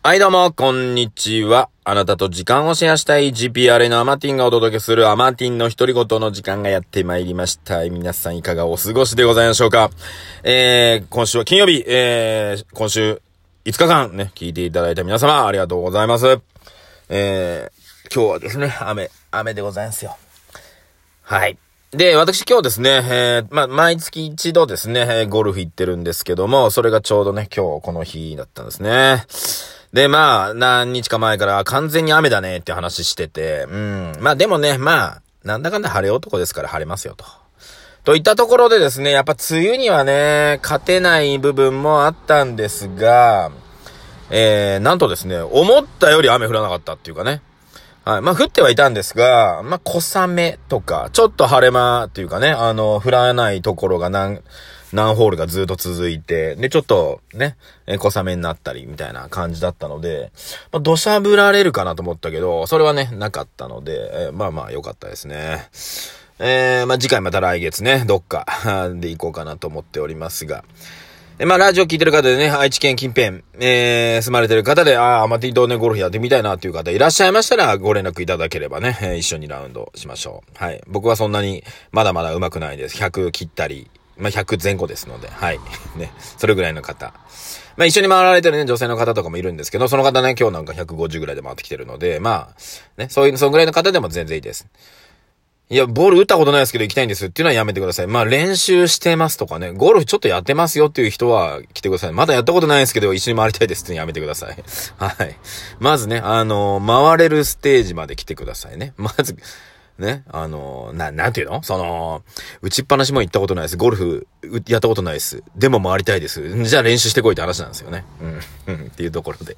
はいどうも、こんにちは。あなたと時間をシェアしたい GPRA のアマティンがお届けするアマティンの独り言の時間がやってまいりました。皆さんいかがお過ごしでございましょうかえー、今週は金曜日、えー、今週5日間ね、聞いていただいた皆様ありがとうございます。えー、今日はですね、雨、雨でございますよ。はい。で、私今日ですね、えー、まあ、毎月一度ですね、ゴルフ行ってるんですけども、それがちょうどね、今日この日だったんですね。で、まあ、何日か前から完全に雨だねって話してて、うん。まあでもね、まあ、なんだかんだ晴れ男ですから晴れますよと。といったところでですね、やっぱ梅雨にはね、勝てない部分もあったんですが、えー、なんとですね、思ったより雨降らなかったっていうかね。はい。まあ、降ってはいたんですが、まあ、小雨とか、ちょっと晴れ間っていうかね、あの、降らないところが何、何ホールがずっと続いて、で、ちょっとね、え小雨になったりみたいな感じだったので、まあ、土砂降られるかなと思ったけど、それはね、なかったので、えまあまあ良かったですね。えー、まあ次回また来月ね、どっか で行こうかなと思っておりますが、えまあ、ラジオ聞いてる方でね、愛知県近辺、えー、住まれてる方で、ああ、アマティ同年ゴルフやってみたいなっていう方いらっしゃいましたら、ご連絡いただければね、えー一緒にラウンドしましょう。はい。僕はそんなに、まだまだ上手くないです。100切ったり、まあ、100前後ですので、はい。ね、それぐらいの方。まあ、一緒に回られてるね、女性の方とかもいるんですけど、その方ね、今日なんか150ぐらいで回ってきてるので、まあ、ね、そういう、そのぐらいの方でも全然いいです。いや、ボール打ったことないですけど行きたいんですっていうのはやめてください。まあ練習してますとかね、ゴルフちょっとやってますよっていう人は来てください。まだやったことないですけど一緒に回りたいですってやめてください。はい。まずね、あの回れるステージまで来てくださいね。まず、ね、あのな、なんていうの？その、打ちっぱなしも行ったことないです。ゴルフ、やったことないです。でも回りたいです。じゃあ練習してこいって話なんですよね。うん。うんっていうところで、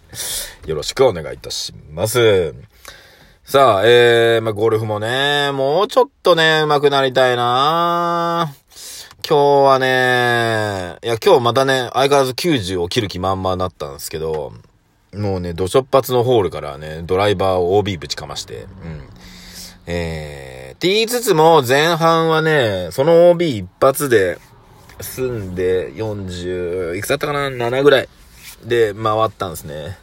よろしくお願いいたします。さあ、えー、まあ、ゴルフもね、もうちょっとね、上手くなりたいな今日はね、いや、今日またね、相変わらず90を切る気満々になったんですけど、もうね、土直発のホールからね、ドライバーを OB ぶちかまして、うん。えー、って言いつつも、前半はね、その OB 一発で、済んで、40、いくつだったかな ?7 ぐらいで回ったんですね。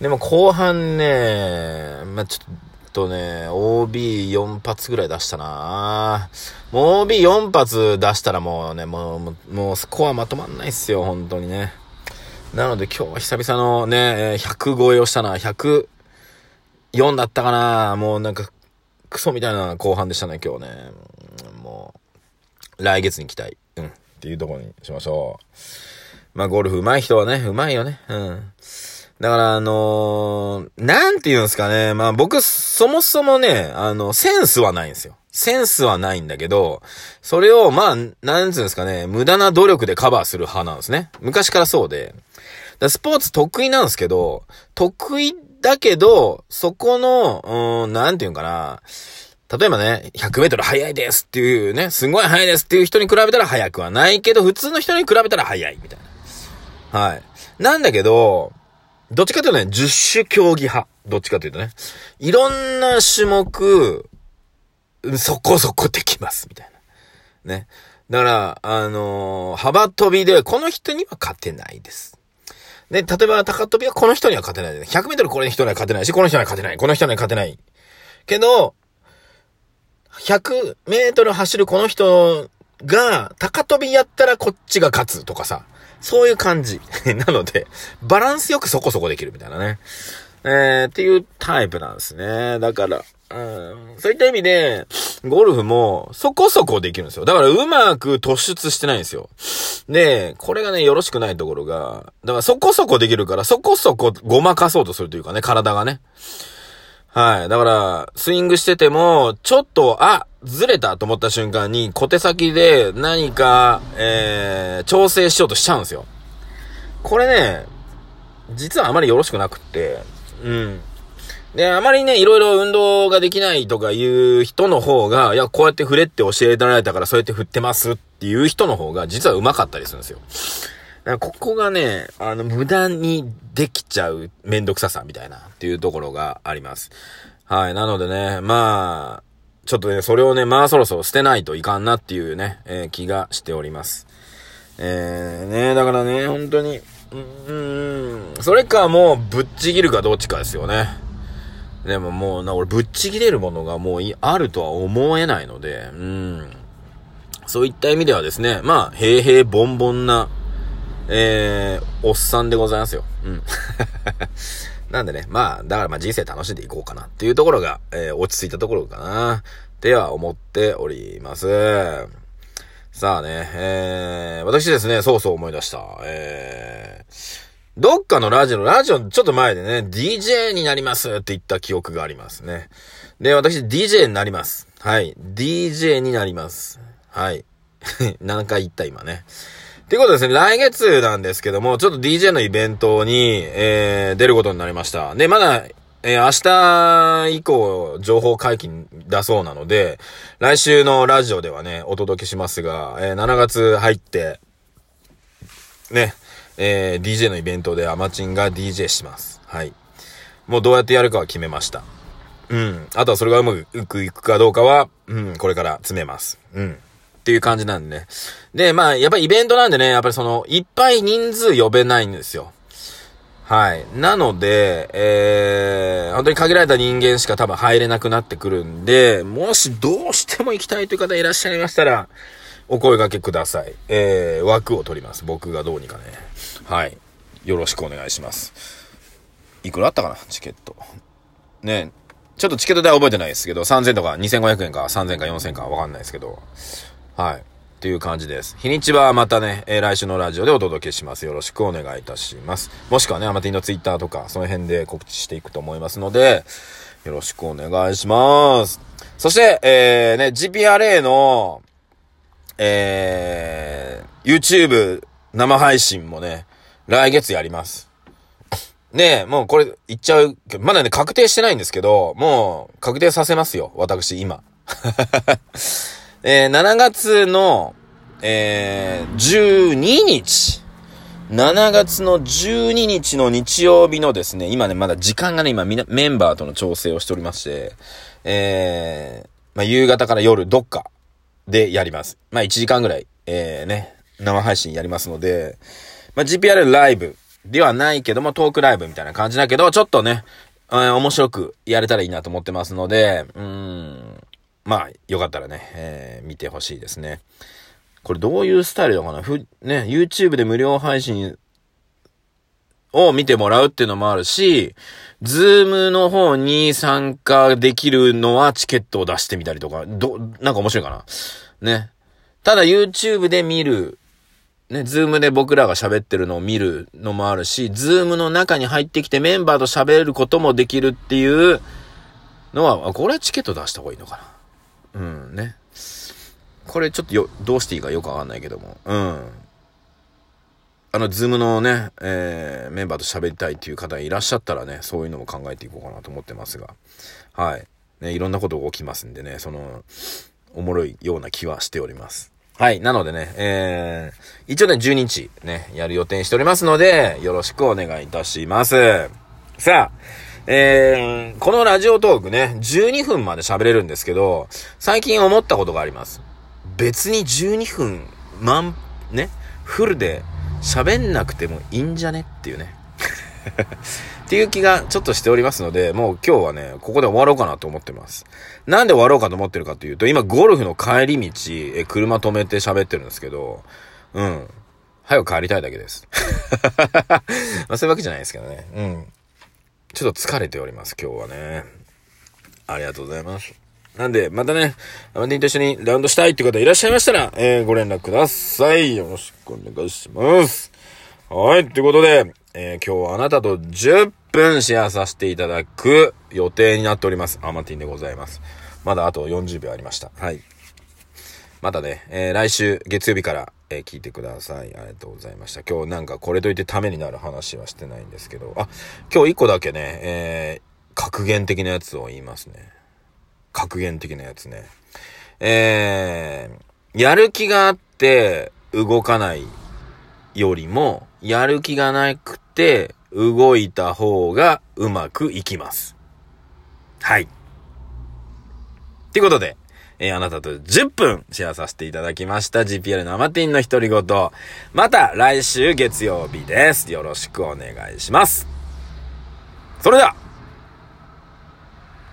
でも後半ね、まあ、ちょっとね、OB4 発ぐらい出したなもう OB4 発出したらもうね、もう、もうもうスコアまとまんないっすよ、本当にね。なので今日は久々のね、100超えをしたな。104だったかなもうなんか、クソみたいな後半でしたね、今日ね。もう、来月に期待。うん。っていうとこにしましょう。まあ、ゴルフ上手い人はね、上手いよね。うん。だから、あのーなんて言うんですかね。まあ僕、そもそもね、あの、センスはないんですよ。センスはないんだけど、それを、まあ、なんて言うんですかね、無駄な努力でカバーする派なんですね。昔からそうで。スポーツ得意なんですけど、得意だけど、そこの、うん、なんて言うかな。例えばね、100メートル速いですっていうね、すごい速いですっていう人に比べたら速くはないけど、普通の人に比べたら速いみたいな。はい。なんだけど、どっちかというとね、十種競技派。どっちかというとね。いろんな種目、そこそこできます、みたいな。ね。だから、あのー幅跳びで、この人には勝てないです。で、例えば高跳びはこの人には勝てない。100メートルこの人には勝てないし、この人には勝てない。この人には勝てない。けど、100メートル走るこの人が、高跳びやったらこっちが勝つとかさ。そういう感じ。なので、バランスよくそこそこできるみたいなね。えー、っていうタイプなんですね。だから、うん、そういった意味で、ゴルフもそこそこできるんですよ。だからうまく突出してないんですよ。で、これがね、よろしくないところが、だからそこそこできるから、そこそこごまかそうとするというかね、体がね。はい。だから、スイングしてても、ちょっと、あ、ずれたと思った瞬間に、小手先で何か、えー、調整しようとしちゃうんですよ。これね、実はあまりよろしくなくって、うん。で、あまりね、いろいろ運動ができないとかいう人の方が、いや、こうやって振れって教えられたからそうやって振ってますっていう人の方が、実は上手かったりするんですよ。ここがね、あの、無駄にできちゃうめんどくささみたいなっていうところがあります。はい。なのでね、まあ、ちょっとね、それをね、まあそろそろ捨てないといかんなっていうね、えー気がしております。えー、ね、だからね、本当に、うん、それかもうぶっちぎるかどっちかですよね。でももうな、俺ぶっちぎれるものがもうあるとは思えないので、うん。そういった意味ではですね、まあ、平平凡凡な、えー、おっさんでございますよ。うん。なんでね、まあ、だからまあ人生楽しんでいこうかなっていうところが、えー、落ち着いたところかな、っては思っております。さあね、えー、私ですね、そうそう思い出した。えー、どっかのラジオ、ラジオちょっと前でね、DJ になりますって言った記憶がありますね。で、私 DJ になります。はい。DJ になります。はい。何回言った今ね。っていうことですね、来月なんですけども、ちょっと DJ のイベントに、えー、出ることになりました。で、まだ、えー、明日以降、情報解禁だそうなので、来週のラジオではね、お届けしますが、えー、7月入って、ね、えー、DJ のイベントでアマチンが DJ します。はい。もうどうやってやるかは決めました。うん。あとはそれがうまくいくかどうかは、うん、これから詰めます。うん。っていう感じなんでね。で、まあ、やっぱりイベントなんでね、やっぱりその、いっぱい人数呼べないんですよ。はい。なので、えー、本当に限られた人間しか多分入れなくなってくるんで、もしどうしても行きたいという方いらっしゃいましたら、お声掛けください。えー、枠を取ります。僕がどうにかね。はい。よろしくお願いします。いくらあったかな？チケット。ねちょっとチケット代覚えてないですけど、3000とか2500円か3000か4000かわかんないですけど、はい。っていう感じです。日にちはまたね、えー、来週のラジオでお届けします。よろしくお願いいたします。もしくはね、アマティのツイッターとか、その辺で告知していくと思いますので、よろしくお願いします。そして、えー、ね、GPRA の、えー、YouTube 生配信もね、来月やります。ねえ、もうこれ言っちゃうけど、まだね、確定してないんですけど、もう確定させますよ、私、今。えー、7月の、えー、12日。7月の12日の日曜日のですね、今ね、まだ時間がね、今みなメンバーとの調整をしておりまして、えー、まあ、夕方から夜どっかでやります。まあ、1時間ぐらい、えー、ね、生配信やりますので、まあ、GPR ライブではないけども、トークライブみたいな感じだけど、ちょっとね、えー、面白くやれたらいいなと思ってますので、うん、まあ、よかったらね、えー、見てほしいですね。これどういうスタイルだかな？ふ、ね、YouTube で無料配信を見てもらうっていうのもあるし、Zoom の方に参加できるのはチケットを出してみたりとか、ど、なんか面白いかな？ね。ただ YouTube で見るね、 Zoom で僕らが喋ってるのを見るのもあるし、 Zoom の中に入ってきてメンバーと喋ることもできるっていうのは、これはチケット出した方がいいのかな？うんね。これちょっとよ、どうしていいかよくわかんないけども。うん。あの、ズームのね、えー、メンバーと喋りたいっていう方いらっしゃったらね、そういうのも考えていこうかなと思ってますが。はい。ね、いろんなことが起きますんでね、その、おもろいような気はしております。はい。なのでね、えー、一応ね、12日ね、やる予定しておりますので、よろしくお願いいたします。さあ、えー、このラジオトークね、12分まで喋れるんですけど、最近思ったことがあります。別に12分、満、ね、フルで喋んなくてもいいんじゃね？っていうね。っていう気がちょっとしておりますので、もう今日はね、ここで終わろうかなと思ってます。なんで終わろうかと思ってるかというと、今ゴルフの帰り道、え、車止めて喋ってるんですけど、うん。早く帰りたいだけです。まあそういうわけじゃないですけどね。うん。ちょっと疲れております、今日はね。ありがとうございます。なんで、またね、アマディンと一緒にラウンドしたいって方いらっしゃいましたら、えー、ご連絡ください。よろしくお願いします。はい、ということで、えー、今日はあなたと10分シェアさせていただく予定になっております。アマティンでございます。まだあと40秒ありました。はい。またね、えー、来週月曜日から、えー、聞いてください。ありがとうございました。今日なんかこれといってためになる話はしてないんですけど、あ、今日1個だけね、え、格言的なやつを言いますね。格言的なやつね。えー、やる気があって動かないよりも、やる気がなくて、動いた方がうまくいきます。はい。ってことで、えー、あなたと10分シェアさせていただきました GPL のアマティンの独り言。また来週月曜日です。よろしくお願いします。それでは